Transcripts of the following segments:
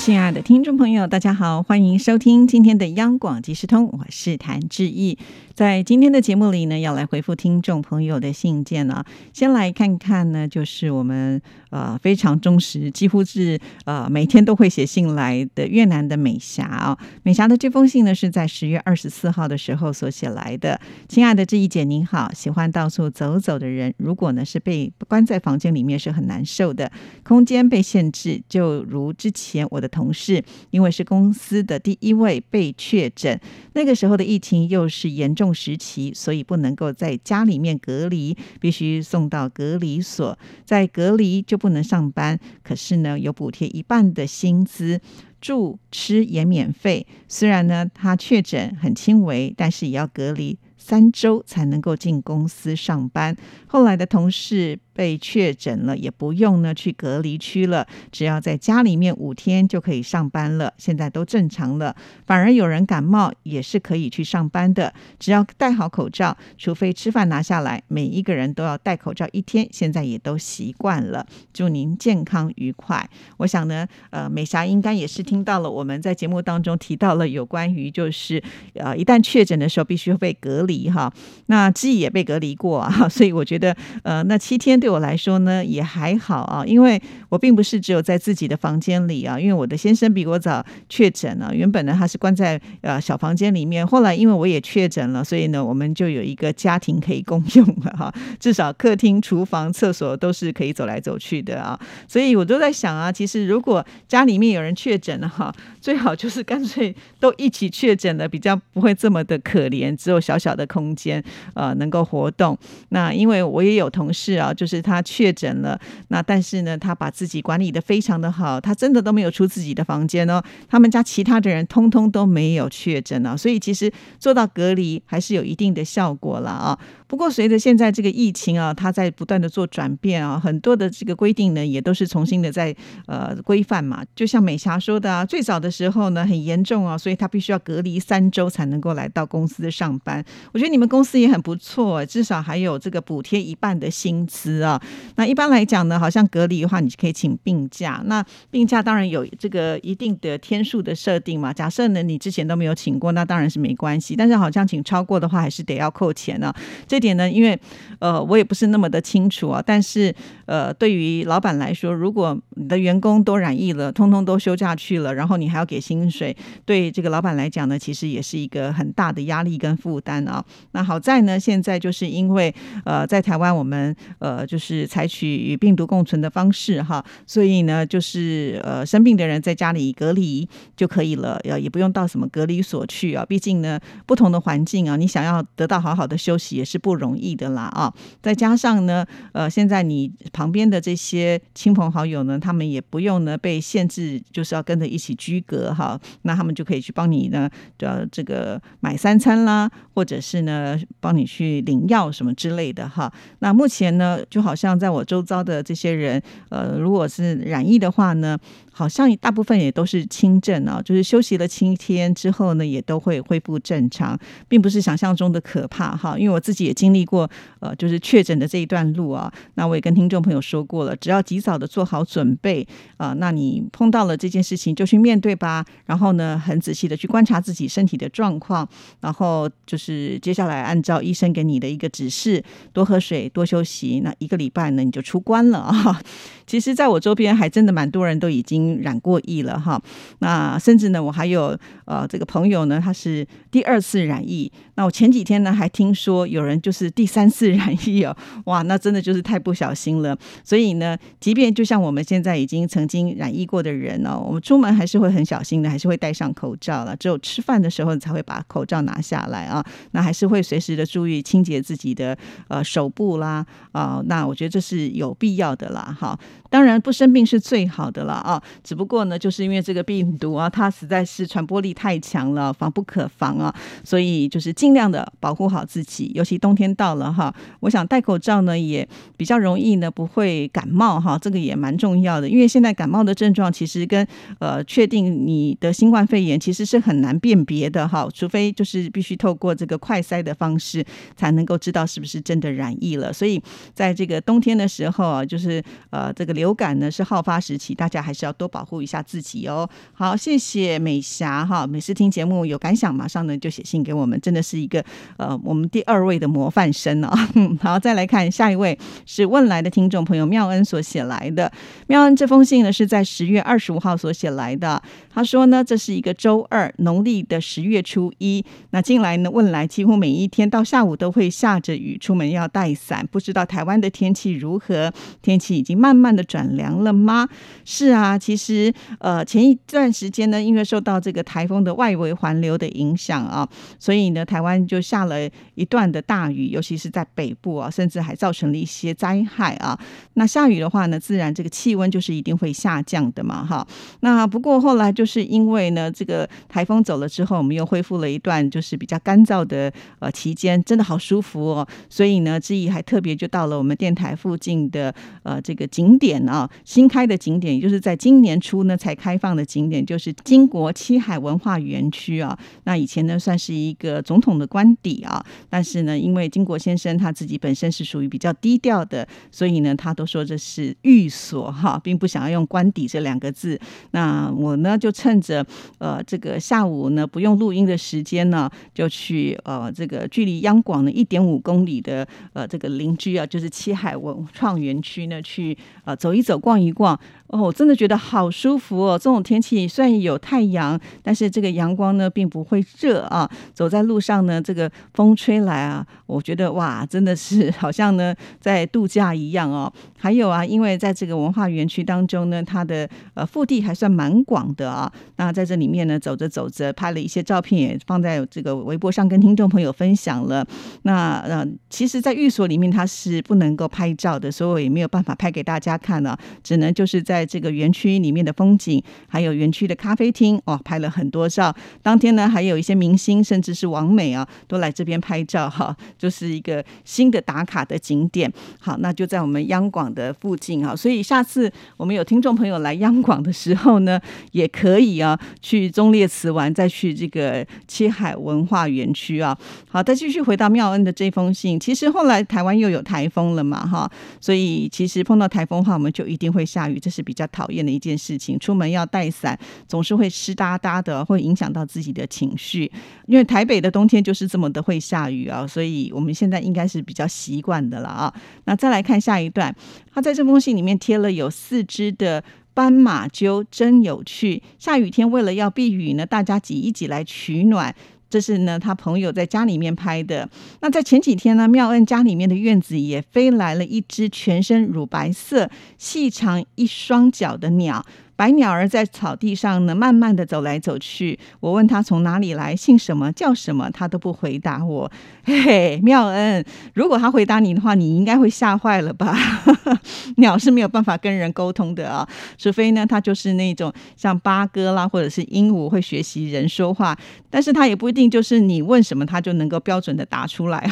亲爱的听众朋友，大家好，欢迎收听今天的央广即时通，我是谭志毅。在今天的节目里呢，要来回复听众朋友的信件啊。先来看看呢，就是我们呃非常忠实，几乎是呃每天都会写信来的越南的美霞啊。美霞的这封信呢，是在十月二十四号的时候所写来的。亲爱的志毅姐您好，喜欢到处走走的人，如果呢是被关在房间里面是很难受的，空间被限制，就如之前我的同事，因为是公司的第一位被确诊，那个时候的疫情又是严重。时期，所以不能够在家里面隔离，必须送到隔离所。在隔离就不能上班，可是呢，有补贴一半的薪资，住吃也免费。虽然呢，他确诊很轻微，但是也要隔离三周才能够进公司上班。后来的同事。被确诊了，也不用呢去隔离区了，只要在家里面五天就可以上班了。现在都正常了，反而有人感冒也是可以去上班的，只要戴好口罩，除非吃饭拿下来，每一个人都要戴口罩一天。现在也都习惯了。祝您健康愉快。我想呢，呃，美霞应该也是听到了我们在节目当中提到了有关于就是呃一旦确诊的时候必须被隔离哈。那自己也被隔离过啊，所以我觉得呃那七天对。我来说呢也还好啊，因为我并不是只有在自己的房间里啊，因为我的先生比我早确诊了。原本呢他是关在呃小房间里面，后来因为我也确诊了，所以呢我们就有一个家庭可以共用了哈，至少客厅、厨房、厕所都是可以走来走去的啊。所以我都在想啊，其实如果家里面有人确诊了哈，最好就是干脆都一起确诊了，比较不会这么的可怜，只有小小的空间呃能够活动。那因为我也有同事啊，就是。是他确诊了，那但是呢，他把自己管理的非常的好，他真的都没有出自己的房间哦。他们家其他的人通通都没有确诊啊，所以其实做到隔离还是有一定的效果了啊。不过随着现在这个疫情啊，它在不断的做转变啊，很多的这个规定呢，也都是重新的在呃规范嘛。就像美霞说的啊，最早的时候呢很严重啊，所以他必须要隔离三周才能够来到公司上班。我觉得你们公司也很不错，至少还有这个补贴一半的薪资啊。那一般来讲呢，好像隔离的话，你可以请病假。那病假当然有这个一定的天数的设定嘛。假设呢你之前都没有请过，那当然是没关系。但是好像请超过的话，还是得要扣钱呢。这点呢，因为呃，我也不是那么的清楚啊。但是呃，对于老板来说，如果你的员工都染疫了，通通都休假去了，然后你还要给薪水，对这个老板来讲呢，其实也是一个很大的压力跟负担啊。那好在呢，现在就是因为呃，在台湾我们呃就是采取与病毒共存的方式哈，所以呢，就是呃生病的人在家里隔离就可以了，呃也不用到什么隔离所去啊。毕竟呢，不同的环境啊，你想要得到好好的休息也是不不容易的啦啊！再加上呢，呃，现在你旁边的这些亲朋好友呢，他们也不用呢被限制，就是要跟着一起居隔哈，那他们就可以去帮你呢，呃，这个买三餐啦，或者是呢帮你去领药什么之类的哈。那目前呢，就好像在我周遭的这些人，呃，如果是染疫的话呢。好像大部分也都是轻症啊，就是休息了七天之后呢，也都会恢复正常，并不是想象中的可怕哈。因为我自己也经历过，呃，就是确诊的这一段路啊。那我也跟听众朋友说过了，只要及早的做好准备啊，那你碰到了这件事情就去面对吧。然后呢，很仔细的去观察自己身体的状况，然后就是接下来按照医生给你的一个指示，多喝水，多休息。那一个礼拜呢，你就出关了啊。其实，在我周边还真的蛮多人都已经染过疫了哈。那甚至呢，我还有呃这个朋友呢，他是第二次染疫。那我前几天呢，还听说有人就是第三次染疫哦。哇，那真的就是太不小心了。所以呢，即便就像我们现在已经曾经染疫过的人呢，我们出门还是会很小心的，还是会戴上口罩了。只有吃饭的时候才会把口罩拿下来啊。那还是会随时的注意清洁自己的呃手部啦啊。那我觉得这是有必要的啦哈。当然不生病是最好的了啊！只不过呢，就是因为这个病毒啊，它实在是传播力太强了，防不可防啊，所以就是尽量的保护好自己，尤其冬天到了哈，我想戴口罩呢也比较容易呢不会感冒哈，这个也蛮重要的，因为现在感冒的症状其实跟呃确定你的新冠肺炎其实是很难辨别的哈，除非就是必须透过这个快筛的方式才能够知道是不是真的染疫了，所以在这个冬天的时候啊，就是呃这个流感呢是好发时期，大家还是要多保护一下自己哦。好，谢谢美霞哈，每次听节目有感想，马上呢就写信给我们，真的是一个呃我们第二位的模范生啊。好，再来看下一位是问来的听众朋友妙恩所写来的，妙恩这封信呢是在十月二十五号所写来的，他说呢这是一个周二，农历的十月初一，那近来呢问来几乎每一天到下午都会下着雨，出门要带伞，不知道台湾的天气如何？天气已经慢慢的转凉了吗？是啊，其实呃前一段时间呢，因为受到这个台风的外围环流的影响啊，所以呢台湾就下了一段的大雨，尤其是在北部啊，甚至还造成了一些灾害啊。那下雨的话呢，自然这个气温就是一定会下降的嘛，哈。那不过后来就是因为呢这个台风走了之后，我们又恢复了一段就是比较干燥的呃期间，真的好舒服哦。所以呢，志毅还特别就到了我们电台附近的呃这个景点啊，新开的景点，也就是在今年初呢才开放的景点，就是金国七海文化园区啊。那以前呢算是一个总统的官邸啊，但是呢，因为金国先生他自己本身是属于比较低调的，所以呢，他都说这是寓所哈，并不想要用官邸这两个字。那我呢就趁着呃这个下午呢不用录音的时间呢，就去呃这个距离央广呢一点五公里的呃这个邻居啊，就是七海文创园区呢去呃走一走、逛一逛。哦，我真的觉得好舒服哦！这种天气虽然有太阳，但是这个阳光呢并不会热啊。走在路上呢，这个风吹来啊，我觉得哇，真的是好像呢 在度假一样哦。还有啊，因为在这个文化园区当中呢，它的呃腹地还算蛮广的啊。那在这里面呢，走着走着，拍了一些照片，也放在这个微博上跟听众朋友分享了。那呃，其实，在寓所里面它是不能够拍照的，所以我也没有办法拍给大家看了，只能就是在。在这个园区里面的风景，还有园区的咖啡厅，哇，拍了很多照。当天呢，还有一些明星，甚至是王美啊，都来这边拍照哈，就是一个新的打卡的景点。好，那就在我们央广的附近啊，所以下次我们有听众朋友来央广的时候呢，也可以啊，去忠烈祠玩，再去这个七海文化园区啊。好，再继续回到妙恩的这封信。其实后来台湾又有台风了嘛，哈，所以其实碰到台风的话，我们就一定会下雨，这是。比较讨厌的一件事情，出门要带伞，总是会湿哒哒的，会影响到自己的情绪。因为台北的冬天就是这么的会下雨啊，所以我们现在应该是比较习惯的了啊。那再来看下一段，他在这封信里面贴了有四只的斑马鸠，真有趣。下雨天为了要避雨呢，大家挤一挤来取暖。这是呢，他朋友在家里面拍的。那在前几天呢，妙恩家里面的院子也飞来了一只全身乳白色、细长一双脚的鸟。白鸟儿在草地上呢，慢慢的走来走去。我问他从哪里来，姓什么，叫什么，他都不回答我。嘿嘿，妙恩，如果他回答你的话，你应该会吓坏了吧？鸟是没有办法跟人沟通的啊，除非呢，它就是那种像八哥啦，或者是鹦鹉会学习人说话，但是它也不一定就是你问什么，它就能够标准的答出来。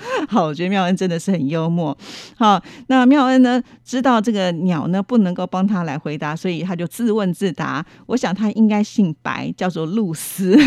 好，我觉得妙恩真的是很幽默。好，那妙恩呢，知道这个鸟呢不能够帮他来回答，所以他。就自问自答，我想他应该姓白，叫做露丝。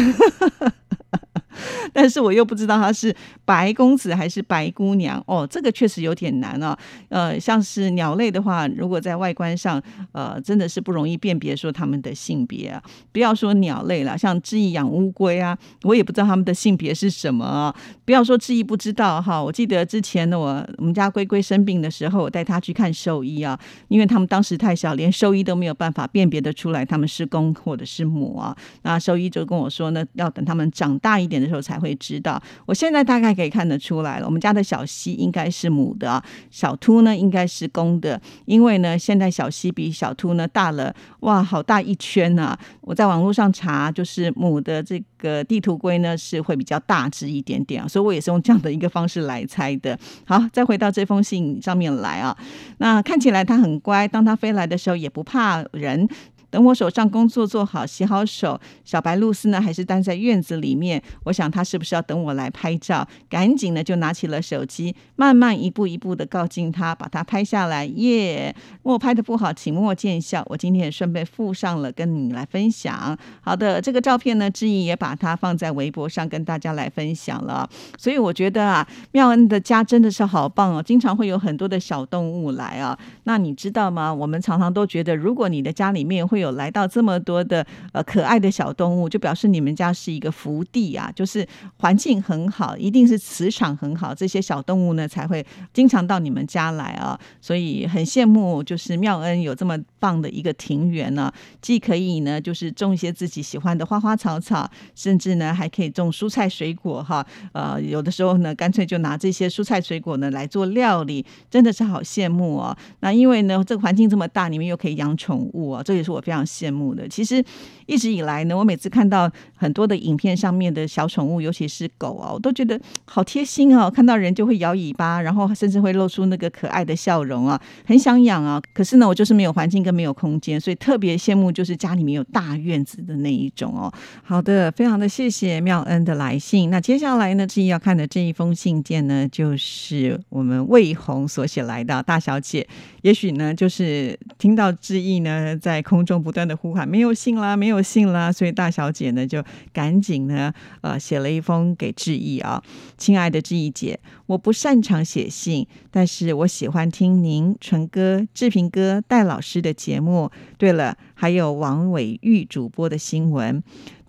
但是我又不知道他是白公子还是白姑娘哦，这个确实有点难啊。呃，像是鸟类的话，如果在外观上，呃，真的是不容易辨别说他们的性别啊。不要说鸟类了，像志毅养乌龟啊，我也不知道他们的性别是什么。不要说志毅不知道哈，我记得之前呢，我我们家龟龟生病的时候，我带他去看兽医啊，因为他们当时太小，连兽医都没有办法辨别得出来他们是公或者是母啊。那兽医就跟我说呢，要等他们长大一点的。时候才会知道，我现在大概可以看得出来了。我们家的小溪应该是母的，小秃呢应该是公的，因为呢现在小溪比小秃呢大了，哇，好大一圈呐！我在网络上查，就是母的这个地图龟呢是会比较大只一点点啊，所以我也是用这样的一个方式来猜的。好，再回到这封信上面来啊，那看起来它很乖，当它飞来的时候也不怕人。等我手上工作做好，洗好手，小白露丝呢还是待在院子里面。我想他是不是要等我来拍照？赶紧呢就拿起了手机，慢慢一步一步的靠近他，把他拍下来。耶，我拍的不好，请莫见笑。我今天也顺便附上了，跟你来分享。好的，这个照片呢，志毅也把它放在微博上跟大家来分享了。所以我觉得啊，妙恩的家真的是好棒哦，经常会有很多的小动物来啊。那你知道吗？我们常常都觉得，如果你的家里面会有来到这么多的呃可爱的小动物，就表示你们家是一个福地啊，就是环境很好，一定是磁场很好，这些小动物呢才会经常到你们家来啊。所以很羡慕，就是妙恩有这么棒的一个庭园呢，既可以呢就是种一些自己喜欢的花花草草，甚至呢还可以种蔬菜水果哈。呃，有的时候呢，干脆就拿这些蔬菜水果呢来做料理，真的是好羡慕哦。那因为呢，这个环境这么大，你们又可以养宠物啊，这也是我非常羡慕的。其实一直以来呢，我每次看到很多的影片上面的小宠物，尤其是狗啊，我都觉得好贴心哦。看到人就会摇尾巴，然后甚至会露出那个可爱的笑容啊，很想养啊。可是呢，我就是没有环境跟没有空间，所以特别羡慕就是家里面有大院子的那一种哦。好的，非常的谢谢妙恩的来信。那接下来呢，志毅要看的这一封信件呢，就是我们魏红所写来的大小姐。也许呢，就是听到志毅呢在空中不断的呼喊，没有信啦，没有信啦，所以大小姐呢就赶紧呢呃写了一封给志毅啊，亲爱的志毅姐，我不擅长写信，但是我喜欢听您纯哥、志平哥、戴老师的节目。对了，还有王伟玉主播的新闻，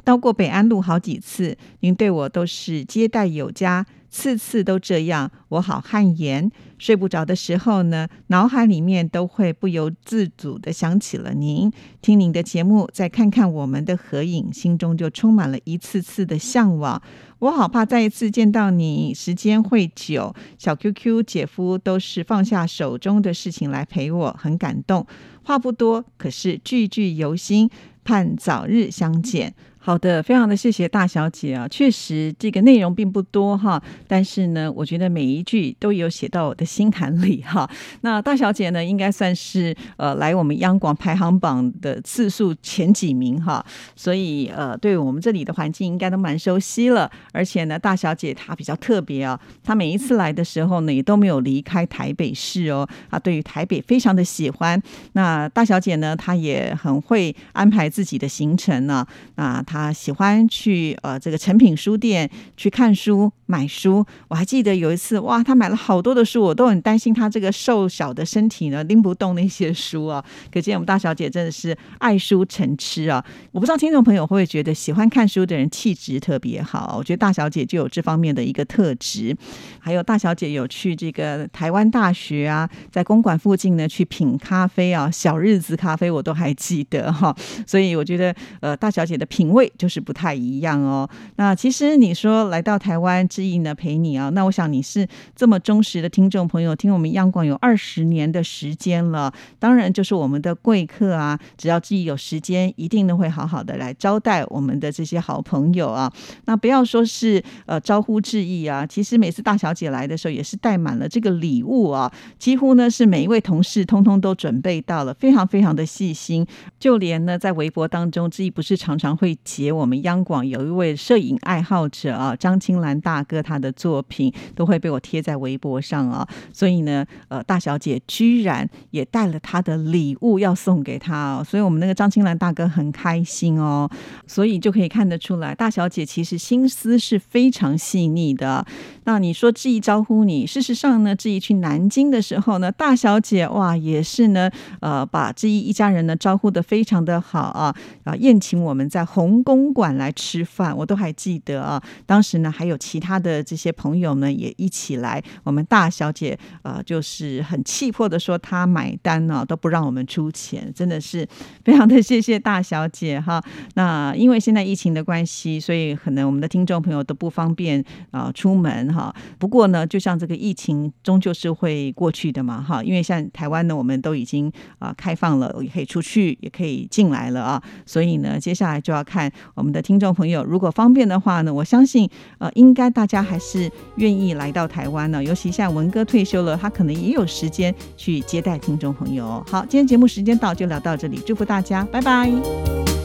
到过北安路好几次，您对我都是接待有加。次次都这样，我好汗颜。睡不着的时候呢，脑海里面都会不由自主的想起了您。听您的节目，再看看我们的合影，心中就充满了一次次的向往。我好怕再一次见到你，时间会久。小 QQ 姐夫都是放下手中的事情来陪我，很感动。话不多，可是句句由心，盼早日相见。好的，非常的谢谢大小姐啊，确实这个内容并不多哈，但是呢，我觉得每一句都有写到我的心坎里哈。那大小姐呢，应该算是呃来我们央广排行榜的次数前几名哈，所以呃对我们这里的环境应该都蛮熟悉了。而且呢，大小姐她比较特别啊，她每一次来的时候呢，也都没有离开台北市哦，啊，对于台北非常的喜欢。那大小姐呢，她也很会安排自己的行程呢，那她。啊，喜欢去呃这个诚品书店去看书买书。我还记得有一次，哇，他买了好多的书，我都很担心他这个瘦小的身体呢拎不动那些书啊。可见我们大小姐真的是爱书成痴啊！我不知道听众朋友会不会觉得喜欢看书的人气质特别好？我觉得大小姐就有这方面的一个特质。还有大小姐有去这个台湾大学啊，在公馆附近呢去品咖啡啊，小日子咖啡我都还记得哈。所以我觉得呃大小姐的品味。就是不太一样哦。那其实你说来到台湾志毅呢陪你啊，那我想你是这么忠实的听众朋友，听我们央广有二十年的时间了，当然就是我们的贵客啊。只要自己有时间，一定都会好好的来招待我们的这些好朋友啊。那不要说是呃招呼志毅啊，其实每次大小姐来的时候，也是带满了这个礼物啊。几乎呢是每一位同事通通都准备到了，非常非常的细心。就连呢在微博当中，志毅不是常常会。写我们央广有一位摄影爱好者啊，张青兰大哥，他的作品都会被我贴在微博上啊。所以呢，呃，大小姐居然也带了他的礼物要送给他哦，所以我们那个张青兰大哥很开心哦。所以就可以看得出来，大小姐其实心思是非常细腻的。那你说志毅招呼你，事实上呢，志毅去南京的时候呢，大小姐哇也是呢，呃，把志毅一家人呢招呼的非常的好啊，啊宴请我们在红。公馆来吃饭，我都还记得啊。当时呢，还有其他的这些朋友们，也一起来。我们大小姐呃，就是很气魄的说，她买单呢，都不让我们出钱，真的是非常的谢谢大小姐哈。那因为现在疫情的关系，所以可能我们的听众朋友都不方便啊出门哈。不过呢，就像这个疫情终究是会过去的嘛哈。因为像台湾呢，我们都已经啊开放了，也可以出去，也可以进来了啊。所以呢，接下来就要看。我们的听众朋友，如果方便的话呢，我相信呃，应该大家还是愿意来到台湾呢。尤其像文哥退休了，他可能也有时间去接待听众朋友。好，今天节目时间到，就聊到这里，祝福大家，拜拜。